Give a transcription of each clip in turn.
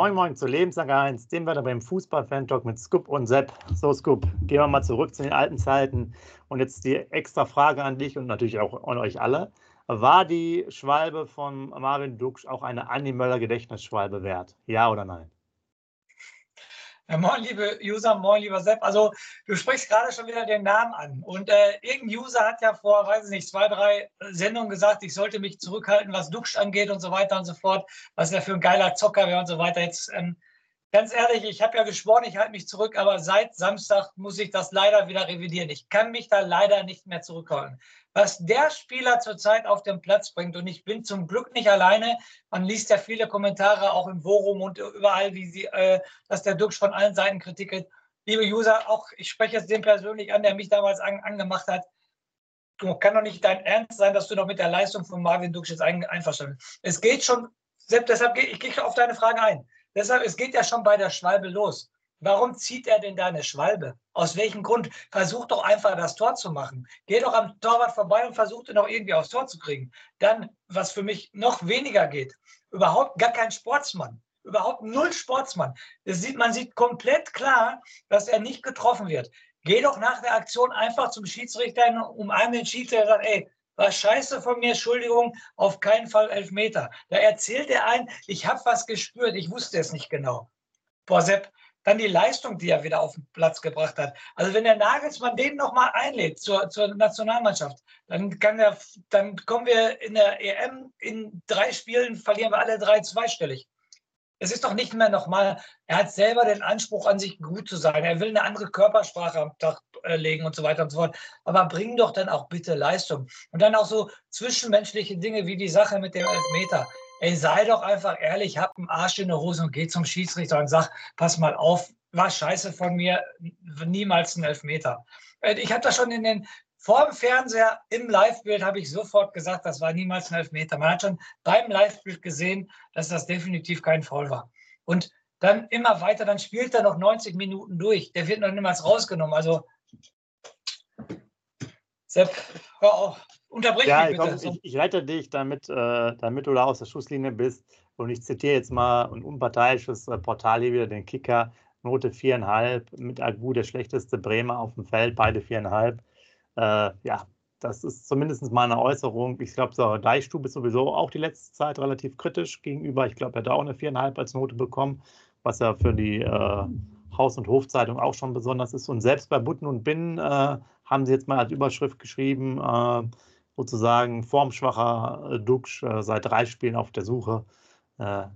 Moin Moin zu Lebenslang 1, dem wir beim Fußball-Fan-Talk mit Scoop und Sepp. So, Scoop, gehen wir mal zurück zu den alten Zeiten. Und jetzt die extra Frage an dich und natürlich auch an euch alle. War die Schwalbe von Marvin Duksch auch eine Andi Möller-Gedächtnisschwalbe wert? Ja oder nein? Ja, moin, liebe User, moin, lieber Sepp. Also, du sprichst gerade schon wieder den Namen an. Und äh, irgendein User hat ja vor, weiß ich nicht, zwei, drei Sendungen gesagt, ich sollte mich zurückhalten, was Duxch angeht und so weiter und so fort, was er für ein geiler Zocker wäre und so weiter. Jetzt, ähm, ganz ehrlich, ich habe ja geschworen, ich halte mich zurück, aber seit Samstag muss ich das leider wieder revidieren. Ich kann mich da leider nicht mehr zurückhalten was der Spieler zurzeit auf den Platz bringt. Und ich bin zum Glück nicht alleine. Man liest ja viele Kommentare auch im Forum und überall, wie sie, äh, dass der Dux von allen Seiten Kritik. Liebe User, auch ich spreche jetzt den persönlich an, der mich damals an, angemacht hat. Du kann doch nicht dein Ernst sein, dass du noch mit der Leistung von Marvin Dux jetzt ein, einverstanden bist. Es geht schon, deshalb gehe ich gehe auf deine Frage ein. Deshalb, es geht ja schon bei der Schwalbe los. Warum zieht er denn da eine Schwalbe? Aus welchem Grund? Versuch doch einfach das Tor zu machen. Geh doch am Torwart vorbei und versuch ihn auch irgendwie aufs Tor zu kriegen. Dann, was für mich noch weniger geht, überhaupt gar kein Sportsmann. Überhaupt null Sportsmann. Das sieht, man sieht komplett klar, dass er nicht getroffen wird. Geh doch nach der Aktion einfach zum Schiedsrichter, umarm den Schiedsrichter und sag, ey, war scheiße von mir, Entschuldigung, auf keinen Fall Elfmeter. Da erzählt er ein, ich habe was gespürt, ich wusste es nicht genau. Boah, Sepp, dann die Leistung, die er wieder auf den Platz gebracht hat. Also wenn der Nagelsmann den nochmal einlädt zur, zur Nationalmannschaft, dann, kann der, dann kommen wir in der EM in drei Spielen, verlieren wir alle drei zweistellig. Es ist doch nicht mehr nochmal, er hat selber den Anspruch an sich gut zu sein. Er will eine andere Körpersprache am Tag äh, legen und so weiter und so fort. Aber bring doch dann auch bitte Leistung. Und dann auch so zwischenmenschliche Dinge wie die Sache mit dem Elfmeter. Ey, sei doch einfach ehrlich, hab einen Arsch in der Hose und geh zum Schiedsrichter und sag, pass mal auf, war scheiße von mir, niemals ein Elfmeter. Äh, ich habe das schon in den, vor dem Fernseher im Live-Bild habe ich sofort gesagt, das war niemals ein Elfmeter. Man hat schon beim Live-Bild gesehen, dass das definitiv kein Foul war. Und dann immer weiter, dann spielt er noch 90 Minuten durch. Der wird noch niemals rausgenommen. Also, Sepp, hör auf. Unterbrich ja, mich bitte. Ich, ich rette dich, damit, äh, damit du da aus der Schusslinie bist. Und ich zitiere jetzt mal ein unparteiisches äh, Portal hier wieder, den Kicker. Note 4,5, mit Agu der schlechteste Bremer auf dem Feld, beide 4,5. Äh, ja, das ist zumindest mal eine Äußerung. Ich glaube, so Deichstube ist sowieso auch die letzte Zeit relativ kritisch gegenüber. Ich glaube, er hat auch eine 4,5 als Note bekommen, was ja für die äh, Haus- und Hofzeitung auch schon besonders ist. Und selbst bei Butten und Binnen äh, haben sie jetzt mal als Überschrift geschrieben, äh, sozusagen formschwacher äh, Duxch äh, seit drei Spielen auf der Suche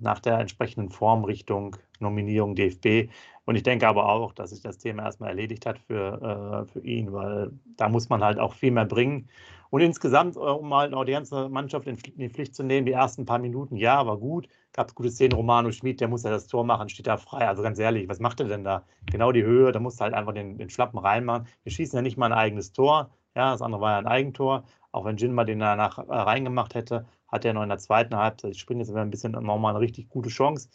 nach der entsprechenden Form Richtung Nominierung DFB. Und ich denke aber auch, dass sich das Thema erstmal erledigt hat für, für ihn, weil da muss man halt auch viel mehr bringen. Und insgesamt, um mal die ganze Mannschaft in die Pflicht zu nehmen, die ersten paar Minuten, ja, war gut. Gab es gute Szenen, Romano Schmid, der muss ja das Tor machen, steht da frei. Also ganz ehrlich, was macht er denn da? Genau die Höhe, da musst du halt einfach den, den Schlappen reinmachen. Wir schießen ja nicht mal ein eigenes Tor. Ja, das andere war ja ein Eigentor. Auch wenn Jinma den danach äh, reingemacht hätte, hat er noch in der zweiten Halbzeit, ich springe jetzt ein bisschen nochmal eine richtig gute Chance.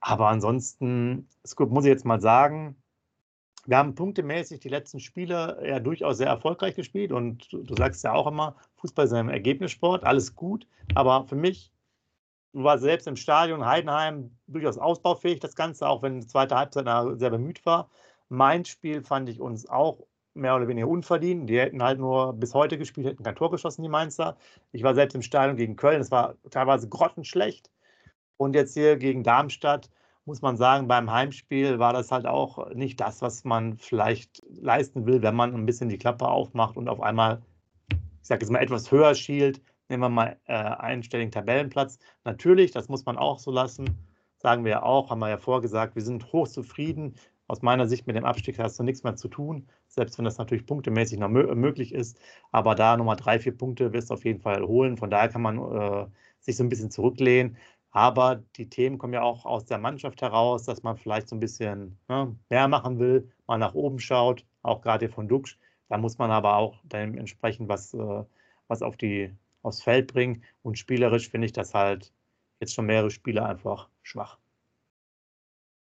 Aber ansonsten, Scoop, muss ich jetzt mal sagen, wir haben punktemäßig die letzten Spiele ja durchaus sehr erfolgreich gespielt und du, du sagst ja auch immer, Fußball ist ein Ergebnissport, alles gut. Aber für mich, du warst selbst im Stadion, Heidenheim, durchaus ausbaufähig, das Ganze, auch wenn die zweite Halbzeit sehr bemüht war. Mein Spiel fand ich uns auch mehr oder weniger unverdient. Die hätten halt nur bis heute gespielt, hätten kein Tor geschossen, die Mainzer. Ich war selbst im Stadion gegen Köln, es war teilweise grottenschlecht. Und jetzt hier gegen Darmstadt, muss man sagen, beim Heimspiel war das halt auch nicht das, was man vielleicht leisten will, wenn man ein bisschen die Klappe aufmacht und auf einmal, ich sage jetzt mal, etwas höher schielt. Nehmen wir mal äh, einstelligen Tabellenplatz. Natürlich, das muss man auch so lassen, sagen wir ja auch, haben wir ja vorgesagt, wir sind hochzufrieden aus meiner Sicht mit dem Abstieg hast du nichts mehr zu tun, selbst wenn das natürlich punktemäßig noch möglich ist. Aber da nochmal drei, vier Punkte wirst du auf jeden Fall holen. Von daher kann man äh, sich so ein bisschen zurücklehnen. Aber die Themen kommen ja auch aus der Mannschaft heraus, dass man vielleicht so ein bisschen ne, mehr machen will, mal nach oben schaut, auch gerade von Duxch. Da muss man aber auch dementsprechend was, äh, was auf die, aufs Feld bringen. Und spielerisch finde ich das halt jetzt schon mehrere Spiele einfach schwach.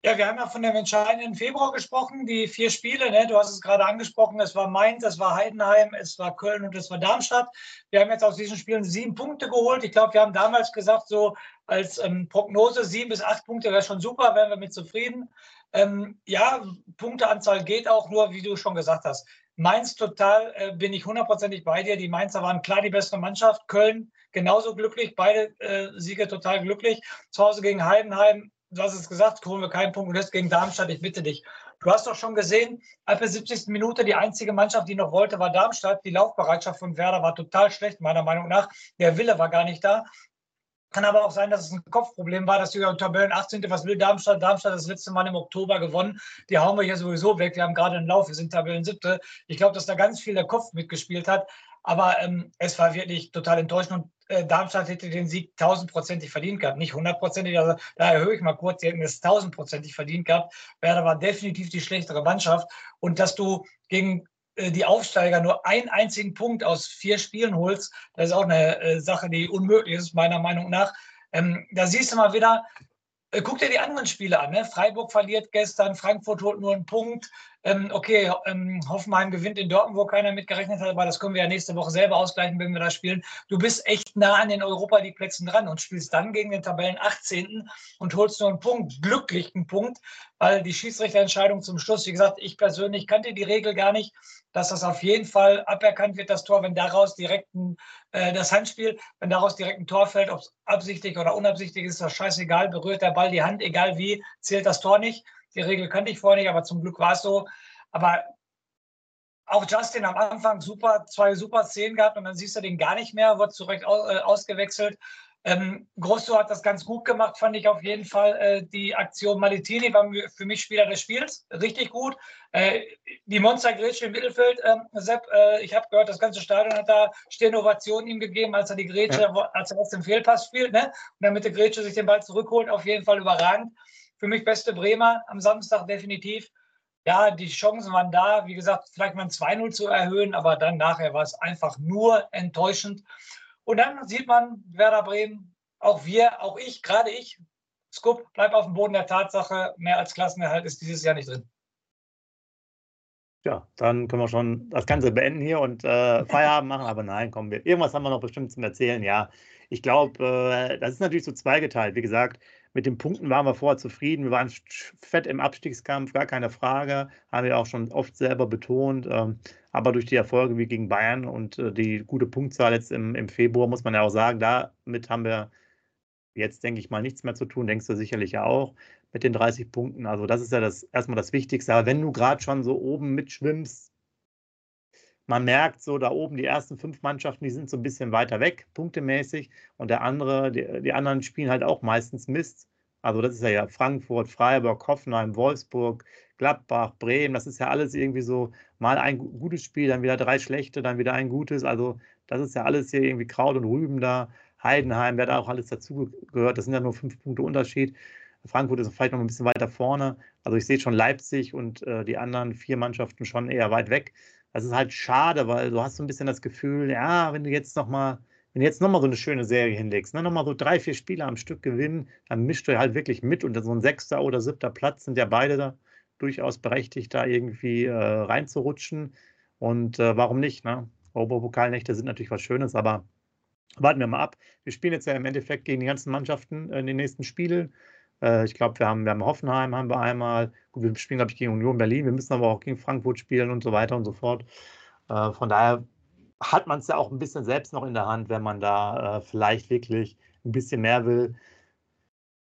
Ja, wir haben ja von dem entscheidenden Februar gesprochen, die vier Spiele. Ne? Du hast es gerade angesprochen, es war Mainz, es war Heidenheim, es war Köln und es war Darmstadt. Wir haben jetzt aus diesen Spielen sieben Punkte geholt. Ich glaube, wir haben damals gesagt, so als ähm, Prognose sieben bis acht Punkte wäre schon super, wären wir mit zufrieden. Ähm, ja, Punkteanzahl geht auch nur, wie du schon gesagt hast. Mainz total äh, bin ich hundertprozentig bei dir. Die Mainzer waren klar die bessere Mannschaft. Köln genauso glücklich, beide äh, Siege total glücklich. Zu Hause gegen Heidenheim du hast es gesagt, holen wir keinen Punkt und jetzt gegen Darmstadt, ich bitte dich. Du hast doch schon gesehen, ab der 70. Minute die einzige Mannschaft, die noch wollte, war Darmstadt. Die Laufbereitschaft von Werder war total schlecht, meiner Meinung nach. Der Wille war gar nicht da. Kann aber auch sein, dass es ein Kopfproblem war, dass ja Tabellen 18. Was will Darmstadt? Darmstadt das letzte Mal im Oktober gewonnen. Die hauen wir hier sowieso weg. Wir haben gerade einen Lauf, wir sind Tabellen 7. Ich glaube, dass da ganz viel der Kopf mitgespielt hat. Aber ähm, es war wirklich total enttäuschend. Und äh, Darmstadt hätte den Sieg tausendprozentig verdient gehabt. Nicht hundertprozentig, also da erhöhe ich mal kurz, die hätten es tausendprozentig verdient gehabt. Werder war definitiv die schlechtere Mannschaft. Und dass du gegen äh, die Aufsteiger nur einen einzigen Punkt aus vier Spielen holst, das ist auch eine äh, Sache, die unmöglich ist, meiner Meinung nach. Ähm, da siehst du mal wieder, äh, guck dir die anderen Spiele an. Ne? Freiburg verliert gestern, Frankfurt holt nur einen Punkt. Ähm, okay, ähm, Hoffenheim gewinnt in Dortmund, wo keiner mitgerechnet hat, aber das können wir ja nächste Woche selber ausgleichen, wenn wir da spielen. Du bist echt nah an den Europa League Plätzen dran und spielst dann gegen den Tabellen 18. und holst nur einen Punkt, glücklichen Punkt, weil die Schiedsrichterentscheidung zum Schluss, wie gesagt, ich persönlich kannte die Regel gar nicht, dass das auf jeden Fall aberkannt wird, das Tor, wenn daraus direkt ein, äh, das Handspiel, wenn daraus direkt ein Tor fällt, ob es absichtlich oder unabsichtlich ist, ist das scheißegal, berührt der Ball die Hand, egal wie, zählt das Tor nicht. Die Regel kannte ich vorher nicht, aber zum Glück war es so. Aber auch Justin am Anfang super, zwei super Szenen gehabt und dann siehst du den gar nicht mehr, wird zurecht äh, ausgewechselt. Ähm, Grosso hat das ganz gut gemacht, fand ich auf jeden Fall. Äh, die Aktion Malitini war für mich Spieler des Spiels, richtig gut. Äh, die Monstergrätsche im Mittelfeld, ähm, Sepp, äh, ich habe gehört, das ganze Stadion hat da Stehnovationen ihm gegeben, als er die Grätsche, ja. als er aus dem Fehlpass spielt, ne? und damit der Grätsche sich den Ball zurückholt, auf jeden Fall überragend. Für mich beste Bremer am Samstag definitiv. Ja, die Chancen waren da, wie gesagt, vielleicht mal ein 2-0 zu erhöhen, aber dann nachher war es einfach nur enttäuschend. Und dann sieht man Werder Bremen, auch wir, auch ich, gerade ich, Skup, bleib auf dem Boden der Tatsache, mehr als Klassenerhalt ist dieses Jahr nicht drin. Ja, dann können wir schon das Ganze beenden hier und äh, Feierabend machen, aber nein, kommen wir. Irgendwas haben wir noch bestimmt zum Erzählen. Ja, ich glaube, äh, das ist natürlich so zweigeteilt. Wie gesagt, mit den Punkten waren wir vorher zufrieden. Wir waren fett im Abstiegskampf, gar keine Frage. Haben wir auch schon oft selber betont. Ähm, aber durch die Erfolge wie gegen Bayern und äh, die gute Punktzahl jetzt im, im Februar, muss man ja auch sagen, damit haben wir jetzt, denke ich mal, nichts mehr zu tun. Denkst du sicherlich ja auch mit den 30 Punkten. Also, das ist ja das erstmal das Wichtigste. Aber wenn du gerade schon so oben mitschwimmst, man merkt so da oben, die ersten fünf Mannschaften, die sind so ein bisschen weiter weg, punktemäßig. Und der andere, die, die anderen spielen halt auch meistens Mist. Also das ist ja, Frankfurt, Freiburg, Hoffenheim, Wolfsburg, Gladbach, Bremen. Das ist ja alles irgendwie so mal ein gutes Spiel, dann wieder drei schlechte, dann wieder ein gutes. Also das ist ja alles hier irgendwie Kraut und Rüben da. Heidenheim, wer da auch alles dazu gehört. Das sind ja nur fünf Punkte Unterschied. Frankfurt ist vielleicht noch ein bisschen weiter vorne. Also ich sehe schon Leipzig und äh, die anderen vier Mannschaften schon eher weit weg. Das ist halt schade, weil du hast so ein bisschen das Gefühl, ja, wenn du jetzt nochmal, wenn du jetzt nochmal so eine schöne Serie hinlegst, ne, nochmal so drei, vier Spiele am Stück gewinnen, dann mischst du halt wirklich mit und so ein sechster oder siebter Platz sind ja beide da durchaus berechtigt, da irgendwie äh, reinzurutschen. Und äh, warum nicht? Ne? Oberpokalnächte sind natürlich was Schönes, aber warten wir mal ab. Wir spielen jetzt ja im Endeffekt gegen die ganzen Mannschaften in den nächsten Spielen. Äh, ich glaube, wir haben, wir haben Hoffenheim, haben wir einmal. Gut, wir spielen, glaube ich, gegen Union Berlin. Wir müssen aber auch gegen Frankfurt spielen und so weiter und so fort. Äh, von daher hat man es ja auch ein bisschen selbst noch in der Hand, wenn man da äh, vielleicht wirklich ein bisschen mehr will.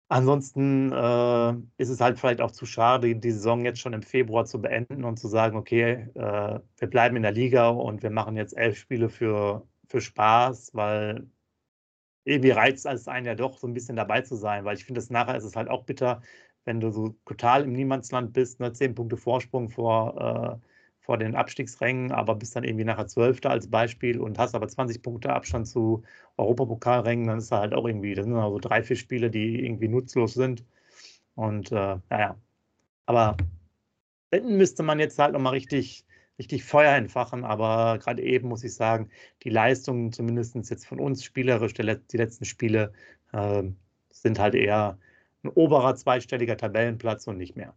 Ansonsten äh, ist es halt vielleicht auch zu schade, die Saison jetzt schon im Februar zu beenden und zu sagen, okay, äh, wir bleiben in der Liga und wir machen jetzt elf Spiele für, für Spaß, weil irgendwie reizt es einen ja doch, so ein bisschen dabei zu sein, weil ich finde, nachher ist es halt auch bitter, wenn du so total im Niemandsland bist, ne, zehn Punkte Vorsprung vor, äh, vor den Abstiegsrängen, aber bist dann irgendwie nachher Zwölfter als Beispiel und hast aber 20 Punkte Abstand zu Europapokalrängen, dann ist da halt auch irgendwie, das sind dann so drei, vier Spiele, die irgendwie nutzlos sind. Und äh, naja, aber müsste man jetzt halt nochmal richtig richtig Feuer entfachen. Aber gerade eben muss ich sagen, die Leistungen, zumindest jetzt von uns spielerisch, die letzten Spiele, äh, sind halt eher ein oberer zweistelliger Tabellenplatz und nicht mehr.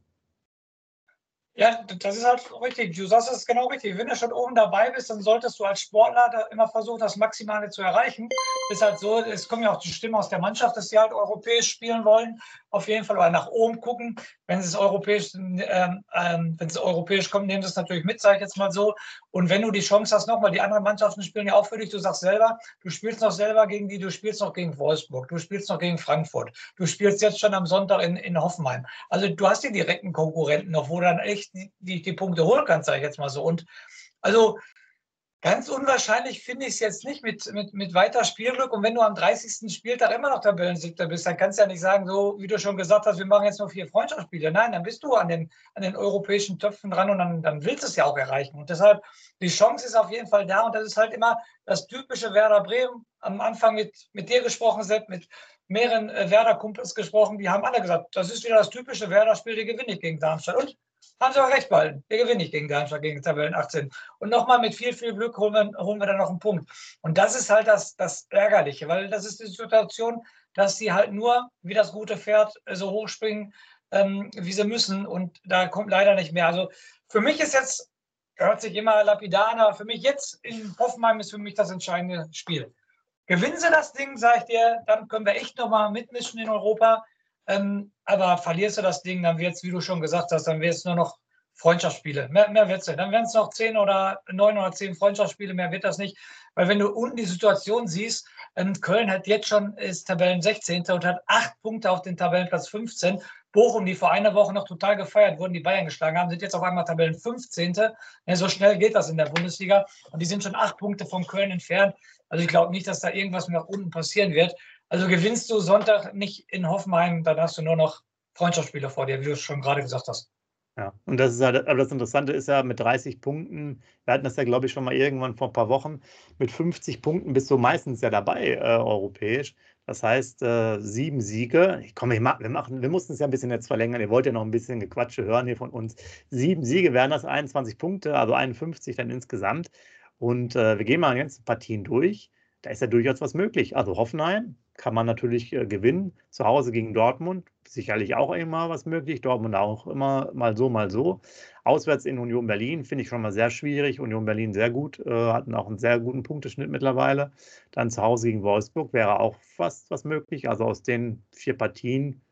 Ja, das ist halt richtig. Du sagst es genau richtig. Wenn du schon oben dabei bist, dann solltest du als Sportler immer versuchen, das Maximale zu erreichen. Ist halt so, es kommen ja auch die Stimmen aus der Mannschaft, dass sie halt europäisch spielen wollen. Auf jeden Fall oder nach oben gucken. Wenn es europäisch, ähm, ähm, wenn es europäisch kommt, nehmen sie es natürlich mit, sage ich jetzt mal so. Und wenn du die Chance hast, nochmal, die anderen Mannschaften spielen ja auch für dich. Du sagst selber, du spielst noch selber gegen die, du spielst noch gegen Wolfsburg, du spielst noch gegen Frankfurt, du spielst jetzt schon am Sonntag in, in Hoffenheim. Also du hast die direkten Konkurrenten noch, wo dann echt die, die, die Punkte holen kannst, sage ich jetzt mal so. Und also Ganz unwahrscheinlich finde ich es jetzt nicht mit, mit, mit weiter Spielglück. Und wenn du am 30. Spieltag immer noch Tabellensiebter bist, dann kannst du ja nicht sagen, so wie du schon gesagt hast, wir machen jetzt nur vier Freundschaftsspiele. Nein, dann bist du an den, an den europäischen Töpfen dran und dann, dann willst du es ja auch erreichen. Und deshalb, die Chance ist auf jeden Fall da. Und das ist halt immer das typische Werder Bremen. Am Anfang mit, mit dir gesprochen, Sepp, mit mehreren äh, Werder-Kumpels gesprochen. Die haben alle gesagt, das ist wieder das typische Werder-Spiel, die gewinne ich gegen Darmstadt. Und haben sie auch recht behalten. Wir gewinnen nicht gegen Darmstadt, gegen Tabellen 18. Und nochmal mit viel, viel Glück holen wir, holen wir dann noch einen Punkt. Und das ist halt das, das Ärgerliche, weil das ist die Situation, dass sie halt nur wie das gute Pferd so hochspringen, ähm, wie sie müssen. Und da kommt leider nicht mehr. Also für mich ist jetzt, hört sich immer lapidar an, aber für mich jetzt in Hoffenheim ist für mich das entscheidende Spiel. Gewinnen sie das Ding, sage ich dir, dann können wir echt nochmal mitmischen in Europa. Ähm, aber verlierst du das Ding, dann wird es, wie du schon gesagt hast, dann wird es nur noch Freundschaftsspiele. Mehr, mehr wird es nicht. Dann werden es noch zehn oder neun oder zehn Freundschaftsspiele, mehr wird das nicht. Weil wenn du unten die Situation siehst, ähm, Köln hat jetzt schon ist Tabellen 16. und hat acht Punkte auf den Tabellenplatz 15. Bochum, die vor einer Woche noch total gefeiert wurden, die Bayern geschlagen haben, sind jetzt auf einmal Tabellen 15. Ja, so schnell geht das in der Bundesliga. Und die sind schon acht Punkte von Köln entfernt. Also ich glaube nicht, dass da irgendwas nach unten passieren wird. Also gewinnst du Sonntag nicht in Hoffenheim, dann hast du nur noch Freundschaftsspieler vor dir, wie du es schon gerade gesagt hast. Ja, und das ist halt, aber das Interessante ist ja, mit 30 Punkten, wir hatten das ja, glaube ich, schon mal irgendwann vor ein paar Wochen, mit 50 Punkten bist du meistens ja dabei, äh, europäisch. Das heißt, äh, sieben Siege. Komm, ich mach, wir, wir mussten es ja ein bisschen jetzt verlängern. Ihr wollt ja noch ein bisschen Gequatsche hören hier von uns. Sieben Siege wären das 21 Punkte, also 51 dann insgesamt. Und äh, wir gehen mal die ganzen Partien durch. Da ist ja durchaus was möglich. Also Hoffenheim, kann man natürlich äh, gewinnen. Zu Hause gegen Dortmund, sicherlich auch immer was möglich. Dortmund auch immer mal so, mal so. Auswärts in Union Berlin finde ich schon mal sehr schwierig. Union Berlin sehr gut, äh, hatten auch einen sehr guten Punkteschnitt mittlerweile. Dann zu Hause gegen Wolfsburg wäre auch fast was möglich. Also aus den vier Partien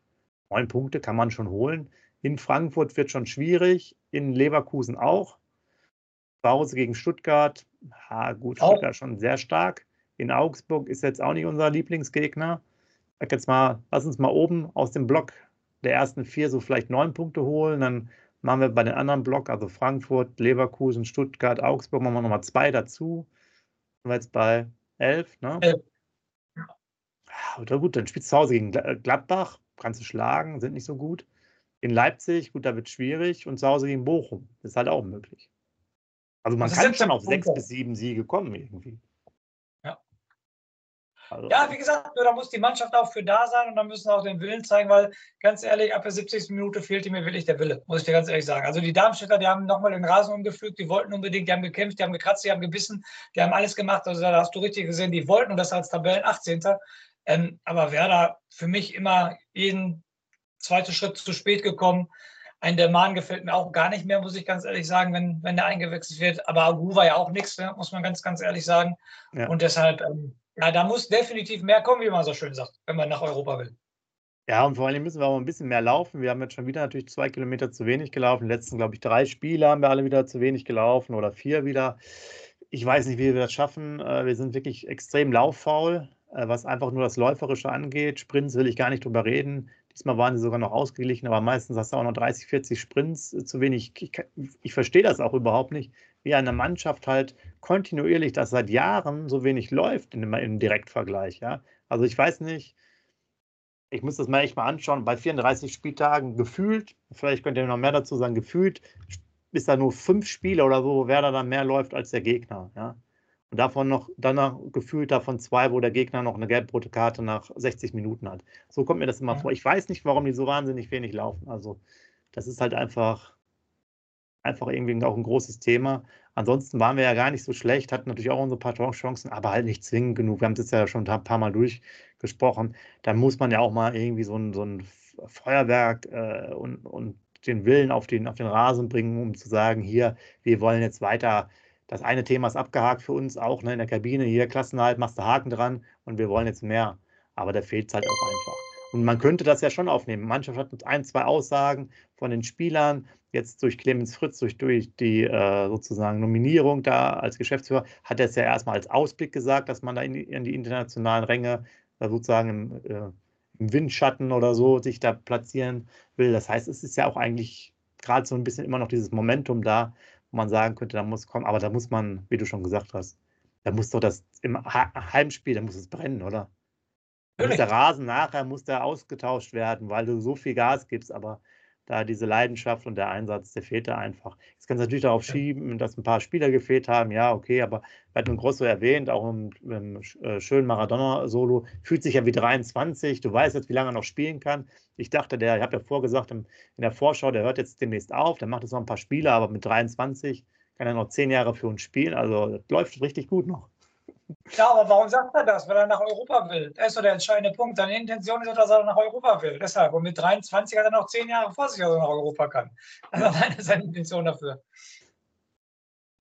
neun Punkte kann man schon holen. In Frankfurt wird schon schwierig, in Leverkusen auch. Zu Hause gegen Stuttgart, ha, gut, Stuttgart auch. schon sehr stark in Augsburg ist jetzt auch nicht unser Lieblingsgegner. Ich sag jetzt mal, lass uns mal oben aus dem Block der ersten vier so vielleicht neun Punkte holen. Dann machen wir bei den anderen Block, also Frankfurt, Leverkusen, Stuttgart, Augsburg, machen wir nochmal zwei dazu. Sind wir jetzt bei elf, ne? Elf. Oder gut, dann spielst du zu Hause gegen Gladbach, kannst du schlagen, sind nicht so gut. In Leipzig, gut, da wird es schwierig. Und zu Hause gegen Bochum, ist halt auch möglich. Also man kann schon auf sechs bis sieben Siege kommen irgendwie. Also, ja, wie gesagt, da muss die Mannschaft auch für da sein und dann müssen auch den Willen zeigen, weil ganz ehrlich, ab der 70. Minute fehlte mir wirklich der Wille, muss ich dir ganz ehrlich sagen. Also die Darmstädter, die haben nochmal den Rasen umgepflügt, die wollten unbedingt, die haben gekämpft, die haben gekratzt, die haben gebissen, die haben alles gemacht. Also da hast du richtig gesehen, die wollten und das als Tabellen 18. Ähm, aber Werder für mich immer jeden zweiten Schritt zu spät gekommen. Ein der Mann gefällt mir auch gar nicht mehr, muss ich ganz ehrlich sagen, wenn, wenn der eingewechselt wird. Aber Agu war ja auch nichts, ne, muss man ganz, ganz ehrlich sagen. Ja. Und deshalb ähm, ja, da muss definitiv mehr kommen, wie man so schön sagt, wenn man nach Europa will. Ja, und vor allem müssen wir auch ein bisschen mehr laufen. Wir haben jetzt schon wieder natürlich zwei Kilometer zu wenig gelaufen. Die letzten, glaube ich, drei Spiele haben wir alle wieder zu wenig gelaufen oder vier wieder. Ich weiß nicht, wie wir das schaffen. Äh, wir sind wirklich extrem lauffaul, äh, was einfach nur das Läuferische angeht. Sprints will ich gar nicht drüber reden. Diesmal waren sie sogar noch ausgeglichen, aber meistens hast du auch noch 30, 40 Sprints äh, zu wenig. Ich, ich verstehe das auch überhaupt nicht, wie eine Mannschaft halt kontinuierlich das seit Jahren so wenig läuft in, im Direktvergleich. Ja? Also ich weiß nicht, ich muss das mal echt mal anschauen, bei 34 Spieltagen gefühlt, vielleicht könnt ihr noch mehr dazu sagen, gefühlt ist da nur fünf Spiele oder so, wo Werder dann mehr läuft als der Gegner. Ja? Und davon noch, danach gefühlt davon zwei, wo der Gegner noch eine gelb-rote Karte nach 60 Minuten hat. So kommt mir das immer ja. vor. Ich weiß nicht, warum die so wahnsinnig wenig laufen. Also, das ist halt einfach, einfach irgendwie auch ein großes Thema. Ansonsten waren wir ja gar nicht so schlecht, hatten natürlich auch unsere paar Chancen, aber halt nicht zwingend genug. Wir haben das ja schon ein paar Mal durchgesprochen. Da muss man ja auch mal irgendwie so ein, so ein Feuerwerk äh, und, und den Willen auf den, auf den Rasen bringen, um zu sagen, hier, wir wollen jetzt weiter. Das eine Thema ist abgehakt für uns auch ne, in der Kabine. Hier, Klassenhalt, machst du Haken dran und wir wollen jetzt mehr. Aber da fehlt es halt auch einfach. Und man könnte das ja schon aufnehmen. Mannschaft hat ein, zwei Aussagen von den Spielern, jetzt durch Clemens Fritz, durch, durch die äh, sozusagen Nominierung da als Geschäftsführer, hat er es ja erstmal als Ausblick gesagt, dass man da in die, in die internationalen Ränge da sozusagen im, äh, im, Windschatten oder so sich da platzieren will. Das heißt, es ist ja auch eigentlich gerade so ein bisschen immer noch dieses Momentum da, wo man sagen könnte, da muss kommen, aber da muss man, wie du schon gesagt hast, da muss doch das im Heimspiel, da muss es brennen, oder? Muss der Rasen nachher muss der ausgetauscht werden, weil du so viel Gas gibst, aber da diese Leidenschaft und der Einsatz, der fehlt da einfach. Jetzt kannst du natürlich darauf schieben, dass ein paar Spieler gefehlt haben, ja, okay, aber wir hatten Grosso erwähnt, auch im, im äh, schönen Maradona-Solo, fühlt sich ja wie 23, du weißt jetzt, wie lange er noch spielen kann. Ich dachte, der, ich habe ja vorgesagt in der Vorschau, der hört jetzt demnächst auf, der macht jetzt noch ein paar Spiele, aber mit 23 kann er noch zehn Jahre für uns spielen, also das läuft richtig gut noch. Ja, aber warum sagt er das? Weil er nach Europa will. Das ist so der entscheidende Punkt. Seine Intention ist, dass er nach Europa will. Deshalb. Und mit 23 hat er noch zehn Jahre vor sich, dass er nach Europa kann. Das ist seine Intention dafür.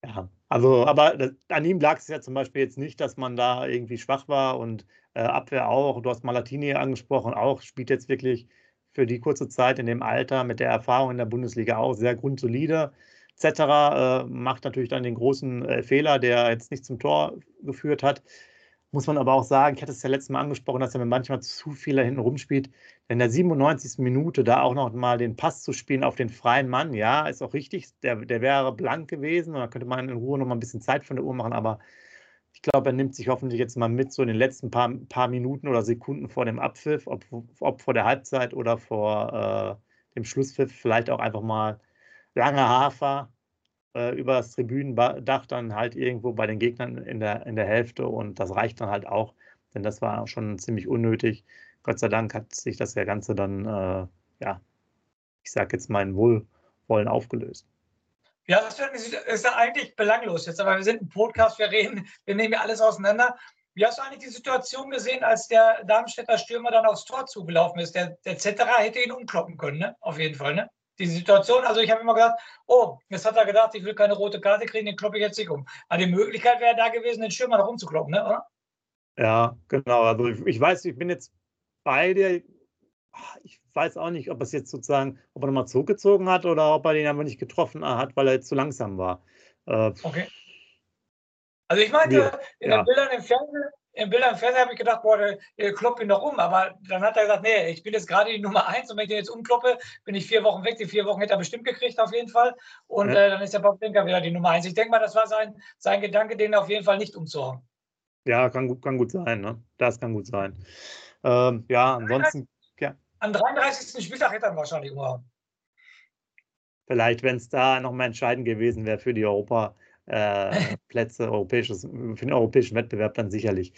Ja, also, aber das, an ihm lag es ja zum Beispiel jetzt nicht, dass man da irgendwie schwach war und äh, Abwehr auch. Du hast Malatini angesprochen, auch spielt jetzt wirklich für die kurze Zeit in dem Alter mit der Erfahrung in der Bundesliga auch sehr grundsolide etc. Äh, macht natürlich dann den großen äh, Fehler, der jetzt nicht zum Tor geführt hat. Muss man aber auch sagen, ich hatte es ja letztes Mal angesprochen, dass er mir manchmal zu viel da hinten rumspielt. In der 97. Minute da auch noch mal den Pass zu spielen auf den freien Mann, ja, ist auch richtig. Der, der wäre blank gewesen und da könnte man in Ruhe noch mal ein bisschen Zeit von der Uhr machen, aber ich glaube, er nimmt sich hoffentlich jetzt mal mit, so in den letzten paar, paar Minuten oder Sekunden vor dem Abpfiff, ob, ob vor der Halbzeit oder vor äh, dem Schlusspfiff, vielleicht auch einfach mal lange Hafer äh, über das Tribünendach dann halt irgendwo bei den Gegnern in der, in der Hälfte und das reicht dann halt auch, denn das war schon ziemlich unnötig. Gott sei Dank hat sich das Ganze dann, äh, ja, ich sage jetzt mal in Wohlwollen aufgelöst. Ja, das ist ja eigentlich belanglos jetzt, aber wir sind ein Podcast, wir reden, wir nehmen ja alles auseinander. Wie hast du eigentlich die Situation gesehen, als der Darmstädter Stürmer dann aufs Tor zugelaufen ist? Der, der Zetterer hätte ihn umkloppen können, ne? Auf jeden Fall, ne? Die Situation. Also ich habe immer gedacht, oh, jetzt hat er gedacht, ich will keine rote Karte kriegen, den kloppe ich jetzt nicht um. Aber die Möglichkeit wäre da gewesen, den Schirm noch umzukloppen, ne? oder? Ja, genau. Also ich, ich, weiß, ich bin jetzt bei dir. Ich weiß auch nicht, ob er es jetzt sozusagen, ob er nochmal zurückgezogen hat oder ob er den einfach nicht getroffen hat, weil er jetzt zu langsam war. Äh, okay. Also ich meinte, ja, in den Bildern im Fernsehen im Bildern im Fernsehen habe ich gedacht, boah, der, kloppt ihn doch um. Aber dann hat er gesagt, nee, ich bin jetzt gerade die Nummer eins und wenn ich den jetzt umkloppe, bin ich vier Wochen weg. Die vier Wochen hätte er bestimmt gekriegt, auf jeden Fall. Und ja. äh, dann ist der Bob Denker wieder die Nummer eins. Ich denke mal, das war sein, sein Gedanke, den auf jeden Fall nicht umzuhauen. Ja, kann gut, kann gut sein. Ne? Das kann gut sein. Ähm, ja, ansonsten. Ja. Am 33. Spieltag hätte er wahrscheinlich umgehauen. Vielleicht, wenn es da noch mal entscheidend gewesen wäre für die Europa- äh, Plätze europäisches, für den europäischen Wettbewerb dann sicherlich.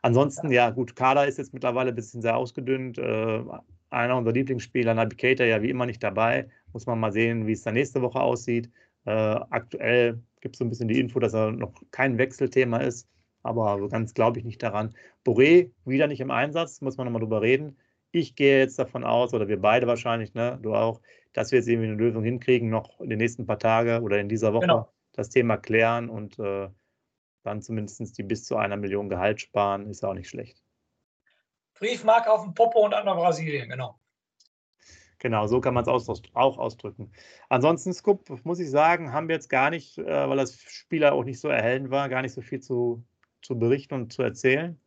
Ansonsten, ja, gut, Kader ist jetzt mittlerweile ein bisschen sehr ausgedünnt. Äh, einer unserer Lieblingsspieler, Navigator, ja wie immer nicht dabei. Muss man mal sehen, wie es dann nächste Woche aussieht. Äh, aktuell gibt es so ein bisschen die Info, dass er noch kein Wechselthema ist, aber so ganz glaube ich nicht daran. Boré wieder nicht im Einsatz, muss man nochmal drüber reden. Ich gehe jetzt davon aus, oder wir beide wahrscheinlich, ne, du auch, dass wir jetzt irgendwie eine Lösung hinkriegen, noch in den nächsten paar Tagen oder in dieser Woche. Genau das Thema klären und äh, dann zumindest die bis zu einer Million Gehalt sparen, ist auch nicht schlecht. Briefmarke auf dem Popo und an der Brasilien, genau. Genau, so kann man es auch ausdrücken. Ansonsten, Scoop, muss ich sagen, haben wir jetzt gar nicht, äh, weil das Spieler auch nicht so erhellend war, gar nicht so viel zu, zu berichten und zu erzählen.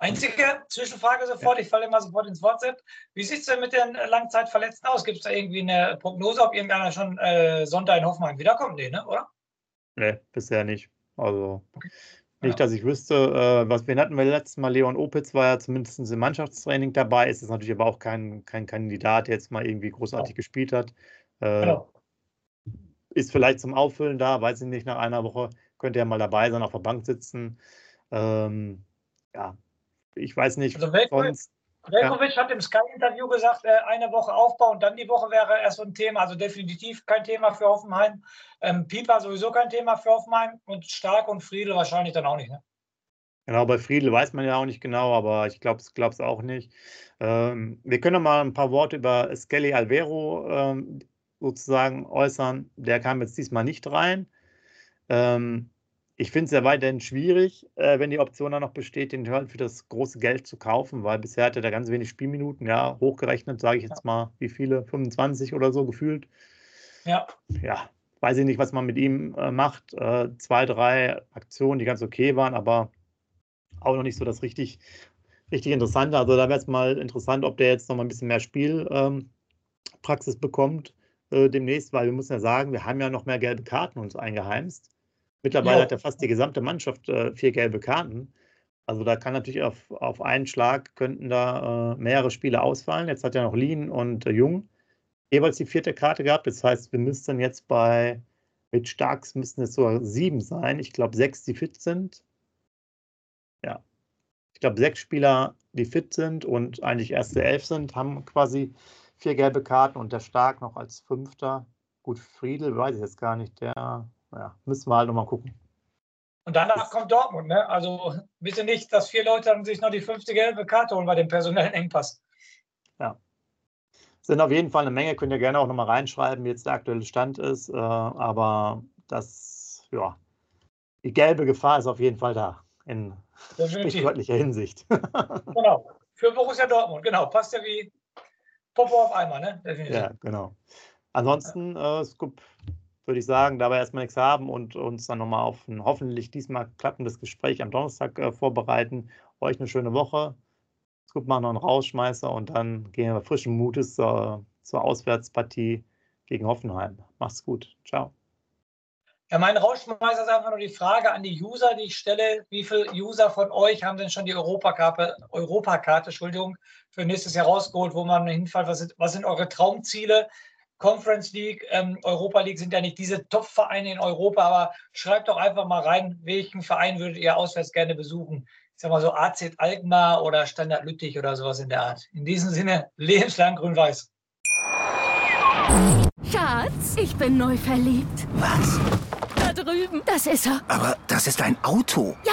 Einzige Zwischenfrage sofort, ja. ich falle immer sofort ins WhatsApp. Wie sieht es denn mit den Langzeitverletzten aus? Gibt es da irgendwie eine Prognose, ob irgendeiner schon äh, Sonntag in Hoffenheim wiederkommt? Nee, ne? oder? Nee, bisher nicht. Also okay. nicht, dass ich wüsste. Äh, was wir hatten wir letztes Mal, Leon Opitz war ja zumindest im Mannschaftstraining dabei. Ist es natürlich aber auch kein, kein Kandidat, der jetzt mal irgendwie großartig ja. gespielt hat. Äh, genau. Ist vielleicht zum Auffüllen da, weiß ich nicht, nach einer Woche könnte er mal dabei sein, auf der Bank sitzen. Ähm, ja, ich weiß nicht. Also Velkovic, Velkovic ja. hat im Sky-Interview gesagt, äh, eine Woche Aufbau und dann die Woche wäre erst so ein Thema. Also definitiv kein Thema für Hoffenheim. Ähm, Pieper sowieso kein Thema für Hoffenheim und Stark und Friedel wahrscheinlich dann auch nicht. Ne? Genau, bei Friedel weiß man ja auch nicht genau, aber ich glaube es auch nicht. Ähm, wir können noch mal ein paar Worte über Skelly Alvero ähm, sozusagen äußern. Der kam jetzt diesmal nicht rein. Ähm, ich finde es ja weiterhin schwierig, äh, wenn die Option dann noch besteht, den für das große Geld zu kaufen, weil bisher hatte er ganz wenig Spielminuten, ja, hochgerechnet, sage ich jetzt mal, wie viele, 25 oder so gefühlt. Ja. Ja, weiß ich nicht, was man mit ihm äh, macht. Äh, zwei, drei Aktionen, die ganz okay waren, aber auch noch nicht so das richtig, richtig Interessante. Also da wäre es mal interessant, ob der jetzt noch mal ein bisschen mehr Spielpraxis ähm, bekommt äh, demnächst, weil wir müssen ja sagen, wir haben ja noch mehr gelbe Karten uns eingeheimst. Mittlerweile ja. hat ja fast die gesamte Mannschaft äh, vier gelbe Karten. Also da kann natürlich auf, auf einen Schlag könnten da äh, mehrere Spiele ausfallen. Jetzt hat ja noch Lien und äh, Jung jeweils die vierte Karte gehabt. Das heißt, wir müssten jetzt bei mit Starks müssten es sogar sieben sein. Ich glaube sechs, die fit sind ja, ich glaube, sechs Spieler, die fit sind und eigentlich erste elf sind, haben quasi vier gelbe Karten und der Stark noch als Fünfter. Gut, Friedel weiß ich jetzt gar nicht, der, ja, müssen wir halt nochmal gucken. Und danach kommt Dortmund, ne? Also bitte nicht, dass vier Leute dann sich noch die fünfte gelbe Karte holen bei dem personellen Engpass. Ja. Sind auf jeden Fall eine Menge, könnt ihr gerne auch nochmal reinschreiben, wie jetzt der aktuelle Stand ist. Äh, aber das, ja, die gelbe Gefahr ist auf jeden Fall da in sprichwörtlicher Hinsicht. genau. Für Borussia Dortmund, genau. Passt ja wie Popo auf einmal, ne? Definitiv. Ja, genau. Ansonsten, äh, Scoop, würde ich sagen, da wir erstmal nichts haben und uns dann nochmal auf ein hoffentlich diesmal klappendes Gespräch am Donnerstag äh, vorbereiten. Euch eine schöne Woche. Scoop machen noch einen Rausschmeißer und dann gehen wir frischen Mutes zur, zur Auswärtspartie gegen Hoffenheim. Macht's gut. Ciao. Ja, mein Rauschmeister ist einfach nur die Frage an die User, die ich stelle. Wie viele User von euch haben denn schon die Europakarte, Europakarte Entschuldigung, für nächstes Jahr rausgeholt, wo man hinfällt? Was sind, was sind eure Traumziele? Conference League, ähm, Europa League sind ja nicht diese Top-Vereine in Europa, aber schreibt doch einfach mal rein, welchen Verein würdet ihr auswärts gerne besuchen? Ich sag mal so AZ Alkmaar oder Standard Lüttich oder sowas in der Art. In diesem Sinne, lebenslang grün-weiß. Schatz, ich bin neu verliebt. Was? drüben. Das ist er. Aber das ist ein Auto. Ja,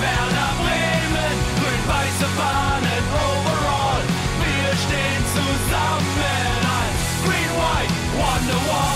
Werder Bremen, grün-weiße Fahnen overall. Wir stehen zusammen als Green White Wonderwall.